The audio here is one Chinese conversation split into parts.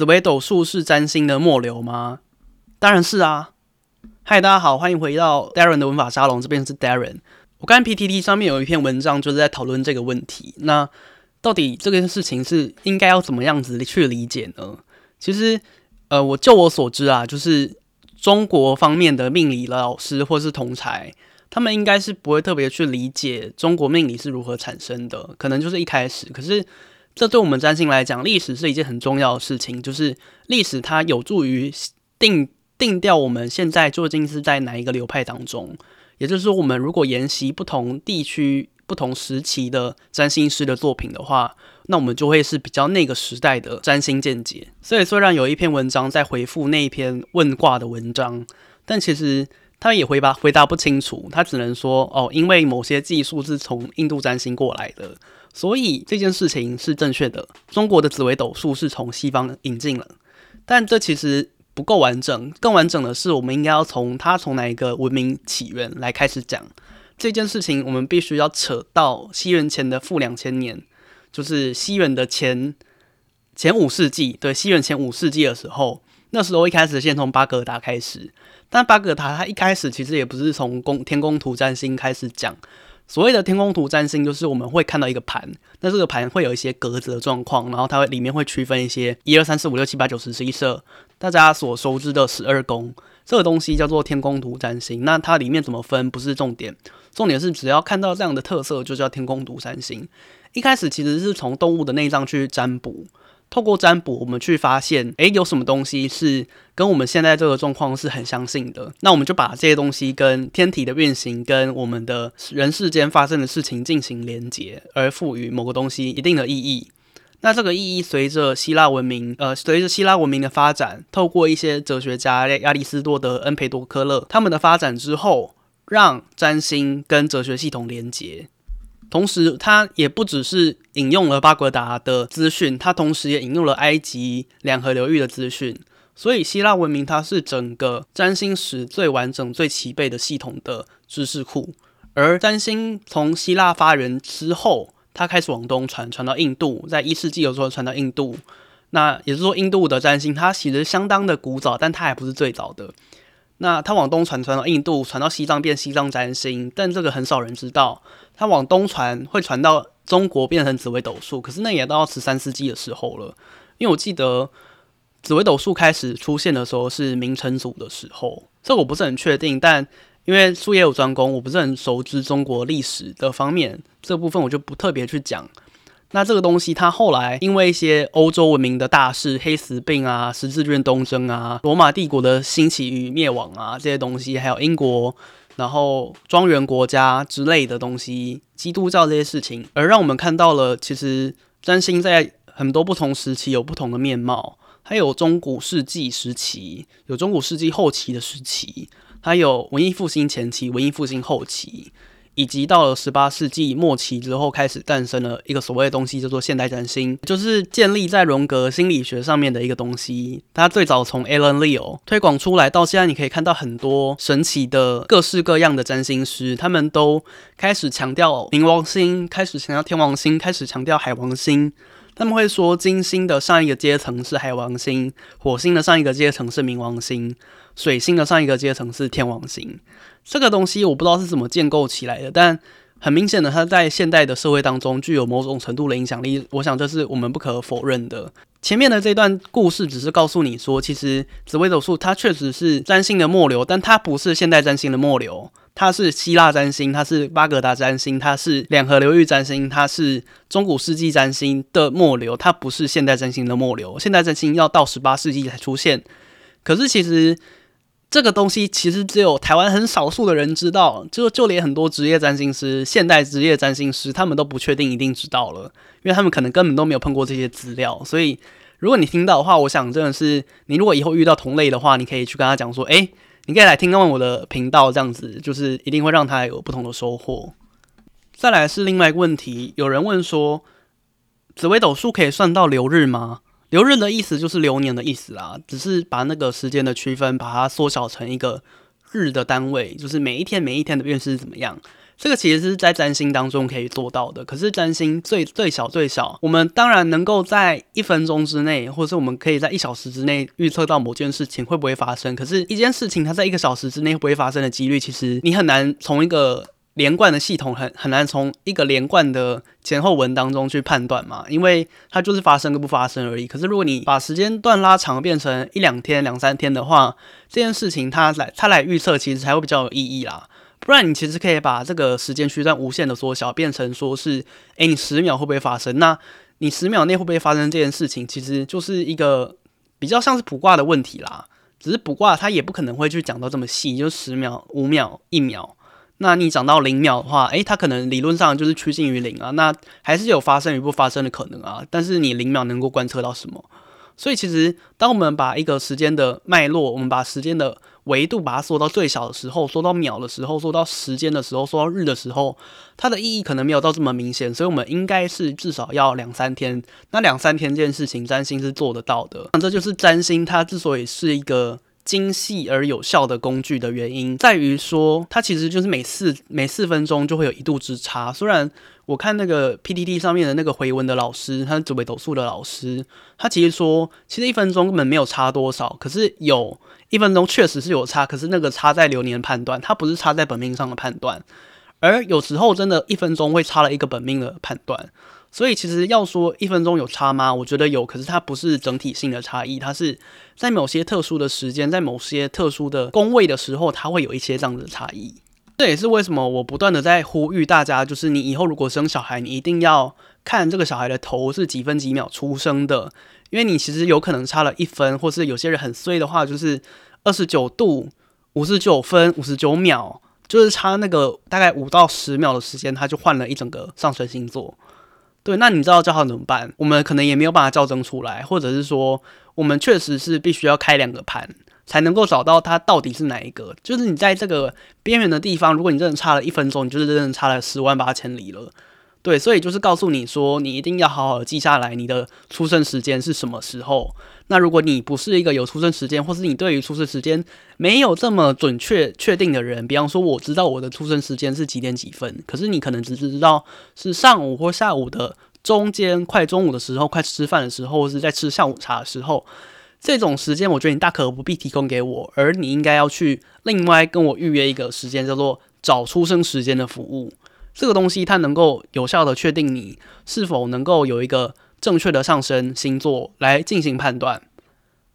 紫微斗数是占星的末流吗？当然是啊。嗨，大家好，欢迎回到 Darren 的文法沙龙，这边是 Darren。我看 PTT 上面有一篇文章，就是在讨论这个问题。那到底这件事情是应该要怎么样子去理解呢？其实，呃，我就我所知啊，就是中国方面的命理老师或是同才，他们应该是不会特别去理解中国命理是如何产生的，可能就是一开始。可是，这对我们占星来讲，历史是一件很重要的事情，就是历史它有助于定。定调我们现在究竟是在哪一个流派当中，也就是说，我们如果研习不同地区、不同时期的占星师的作品的话，那我们就会是比较那个时代的占星见解。所以，虽然有一篇文章在回复那一篇问卦的文章，但其实他也回答回答不清楚，他只能说哦，因为某些技术是从印度占星过来的，所以这件事情是正确的。中国的紫微斗数是从西方引进了，但这其实。不够完整，更完整的是，我们应该要从它从哪一个文明起源来开始讲这件事情。我们必须要扯到西元前的负两千年，就是西元的前前五世纪。对，西元前五世纪的时候，那时候一开始先从巴格达开始，但巴格达它一开始其实也不是从宫天宫图占星开始讲。所谓的天宫图占星，就是我们会看到一个盘，那这个盘会有一些格子的状况，然后它会里面会区分一些一二三四五六七八九十十一十二，大家所熟知的十二宫，这个东西叫做天宫图占星。那它里面怎么分不是重点，重点是只要看到这样的特色，就叫天宫图占星。一开始其实是从动物的内脏去占卜。透过占卜，我们去发现，诶，有什么东西是跟我们现在这个状况是很相信的。那我们就把这些东西跟天体的运行，跟我们的人世间发生的事情进行连接，而赋予某个东西一定的意义。那这个意义随着希腊文明，呃，随着希腊文明的发展，透过一些哲学家亚里斯多德、恩培多克勒他们的发展之后，让占星跟哲学系统连接。同时，他也不只是引用了巴格达的资讯，他同时也引用了埃及两河流域的资讯。所以，希腊文明它是整个占星史最完整、最齐备的系统的知识库。而占星从希腊发源之后，它开始往东传，传到印度，在一世纪的时候传到印度。那也就是说，印度的占星它其实相当的古早，但它还不是最早的。那它往东传，传到印度，传到西藏变西藏占星，但这个很少人知道。它往东传会传到中国变成紫微斗数，可是那也到十三世纪的时候了。因为我记得紫微斗数开始出现的时候是明成祖的时候，这个我不是很确定。但因为术业有专攻，我不是很熟知中国历史的方面，这部分我就不特别去讲。那这个东西，它后来因为一些欧洲文明的大事，黑死病啊、十字军东征啊、罗马帝国的兴起与灭亡啊这些东西，还有英国。然后庄园国家之类的东西，基督教这些事情，而让我们看到了，其实占星在很多不同时期有不同的面貌。它有中古世纪时期，有中古世纪后期的时期，还有文艺复兴前期、文艺复兴后期。以及到了十八世纪末期之后，开始诞生了一个所谓的东西，叫做现代占星，就是建立在荣格心理学上面的一个东西。它最早从 Alan Leo 推广出来，到现在你可以看到很多神奇的各式各样的占星师，他们都开始强调冥王星，开始强调天王星，开始强调海王星。他们会说，金星的上一个阶层是海王星，火星的上一个阶层是冥王星，水星的上一个阶层是天王星。这个东西我不知道是怎么建构起来的，但很明显的，它在现代的社会当中具有某种程度的影响力。我想这是我们不可否认的。前面的这段故事只是告诉你说，其实紫微斗数它确实是占星的末流，但它不是现代占星的末流。它是希腊占星，它是巴格达占星，它是两河流域占星，它是中古世纪占星的末流，它不是现代占星的末流。现代占星要到十八世纪才出现，可是其实。这个东西其实只有台湾很少数的人知道，就就连很多职业占星师、现代职业占星师，他们都不确定一定知道了，因为他们可能根本都没有碰过这些资料。所以，如果你听到的话，我想真的是你如果以后遇到同类的话，你可以去跟他讲说：“诶，你可以来听看我的频道，这样子就是一定会让他有不同的收获。”再来是另外一个问题，有人问说：“紫微斗数可以算到流日吗？”流日的意思就是流年的意思啦，只是把那个时间的区分，把它缩小成一个日的单位，就是每一天每一天的运势是怎么样。这个其实是在占星当中可以做到的。可是占星最最小最小，我们当然能够在一分钟之内，或者是我们可以在一小时之内预测到某件事情会不会发生。可是，一件事情它在一个小时之内不会发生的几率，其实你很难从一个连贯的系统很很难从一个连贯的前后文当中去判断嘛，因为它就是发生跟不发生而已。可是如果你把时间段拉长，变成一两天、两三天的话，这件事情它来它来预测，其实才会比较有意义啦。不然你其实可以把这个时间区段无限的缩小，变成说是，诶，你十秒会不会发生？那你十秒内会不会发生这件事情？其实就是一个比较像是卜卦的问题啦。只是卜卦它也不可能会去讲到这么细，就十秒、五秒、一秒。那你讲到零秒的话，诶，它可能理论上就是趋近于零啊。那还是有发生与不发生的可能啊。但是你零秒能够观测到什么？所以其实当我们把一个时间的脉络，我们把时间的维度把它缩到最小的时候，缩到秒的时候，缩到时间的时候，缩到日的时候，它的意义可能没有到这么明显，所以我们应该是至少要两三天。那两三天这件事情，占星是做得到的。那这就是占星它之所以是一个精细而有效的工具的原因，在于说它其实就是每四每四分钟就会有一度之差。虽然我看那个 PTT 上面的那个回文的老师，他是紫微斗数的老师，他其实说其实一分钟根本没有差多少，可是有。一分钟确实是有差，可是那个差在流年判断，它不是差在本命上的判断。而有时候真的，一分钟会差了一个本命的判断。所以其实要说一分钟有差吗？我觉得有，可是它不是整体性的差异，它是在某些特殊的时间，在某些特殊的宫位的时候，它会有一些这样子的差异。这也是为什么我不断的在呼吁大家，就是你以后如果生小孩，你一定要看这个小孩的头是几分几秒出生的。因为你其实有可能差了一分，或是有些人很衰的话，就是二十九度五十九分五十九秒，就是差那个大概五到十秒的时间，他就换了一整个上升星座。对，那你知道叫他怎么办？我们可能也没有办法校正出来，或者是说，我们确实是必须要开两个盘，才能够找到他到底是哪一个。就是你在这个边缘的地方，如果你真的差了一分钟，你就是真的差了十万八千里了。对，所以就是告诉你说，你一定要好好记下来，你的出生时间是什么时候。那如果你不是一个有出生时间，或是你对于出生时间没有这么准确确定的人，比方说我知道我的出生时间是几点几分，可是你可能只是知道是上午或下午的中间，快中午的时候，快吃饭的时候，或是在吃下午茶的时候，这种时间我觉得你大可不必提供给我，而你应该要去另外跟我预约一个时间，叫做找出生时间的服务。这个东西它能够有效的确定你是否能够有一个正确的上升星座来进行判断。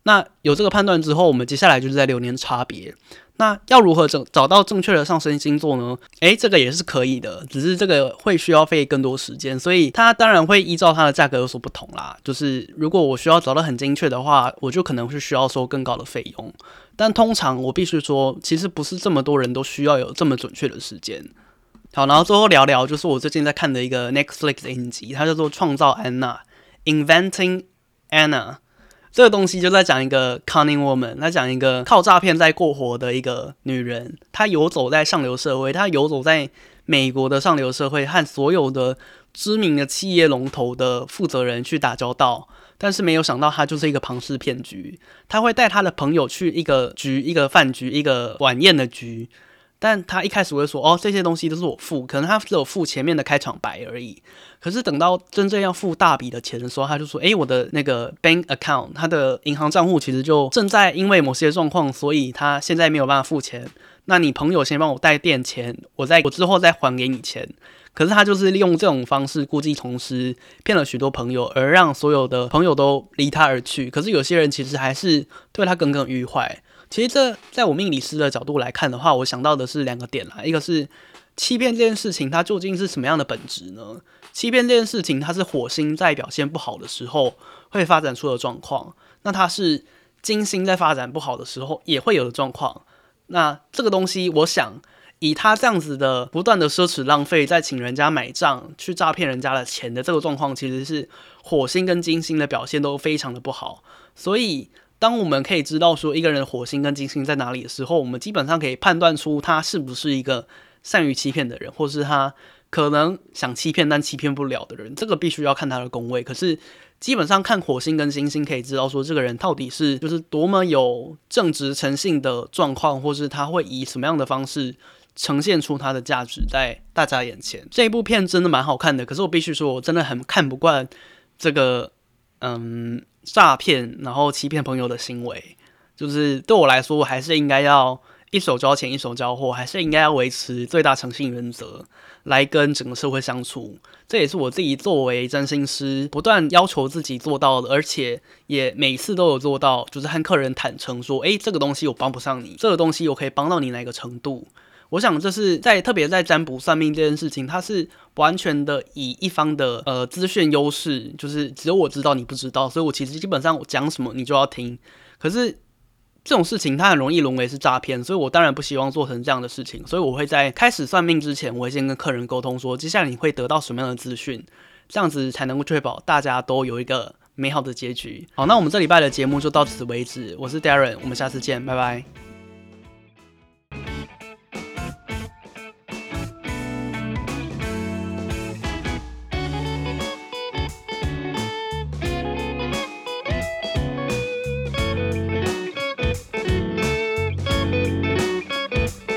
那有这个判断之后，我们接下来就是在流年差别。那要如何找找到正确的上升星座呢？诶，这个也是可以的，只是这个会需要费更多时间，所以它当然会依照它的价格有所不同啦。就是如果我需要找到很精确的话，我就可能会需要收更高的费用。但通常我必须说，其实不是这么多人都需要有这么准确的时间。好，然后最后聊聊，就是我最近在看的一个 Netflix 的影集，它叫做《创造安娜》（Inventing Anna）。这个东西就在讲一个 cunning woman，他讲一个靠诈骗在过活的一个女人，她游走在上流社会，她游走在美国的上流社会，和所有的知名的企业龙头的负责人去打交道，但是没有想到她就是一个庞氏骗局。她会带她的朋友去一个局，一个饭局，一个晚宴的局。但他一开始会说：“哦，这些东西都是我付，可能他只有付前面的开场白而已。可是等到真正要付大笔的钱的时候，他就说：‘诶，我的那个 bank account，他的银行账户其实就正在因为某些状况，所以他现在没有办法付钱。那你朋友先帮我带垫钱，我再我之后再还给你钱。可是他就是利用这种方式故技重施，骗了许多朋友，而让所有的朋友都离他而去。可是有些人其实还是对他耿耿于怀。”其实这在我命理师的角度来看的话，我想到的是两个点啦，一个是欺骗这件事情它究竟是什么样的本质呢？欺骗这件事情它是火星在表现不好的时候会发展出的状况，那它是金星在发展不好的时候也会有的状况。那这个东西，我想以他这样子的不断的奢侈浪费，在请人家买账去诈骗人家的钱的这个状况，其实是火星跟金星的表现都非常的不好，所以。当我们可以知道说一个人的火星跟金星在哪里的时候，我们基本上可以判断出他是不是一个善于欺骗的人，或是他可能想欺骗但欺骗不了的人。这个必须要看他的宫位。可是基本上看火星跟金星可以知道说这个人到底是就是多么有正直诚信的状况，或是他会以什么样的方式呈现出它的价值在大家眼前。这一部片真的蛮好看的，可是我必须说，我真的很看不惯这个嗯诈骗然后欺骗朋友的行为。就是对我来说，我还是应该要一手交钱一手交货，还是应该要维持最大诚信原则来跟整个社会相处。这也是我自己作为占星师不断要求自己做到的，而且也每次都有做到，就是和客人坦诚说：“诶，这个东西我帮不上你，这个东西我可以帮到你哪个程度。”我想这是在特别在占卜算命这件事情，它是完全的以一方的呃资讯优势，就是只有我知道你不知道，所以我其实基本上我讲什么你就要听。可是。这种事情它很容易沦为是诈骗，所以我当然不希望做成这样的事情。所以我会在开始算命之前，我会先跟客人沟通说，接下来你会得到什么样的资讯，这样子才能够确保大家都有一个美好的结局。好，那我们这礼拜的节目就到此为止。我是 Darren，我们下次见，拜拜。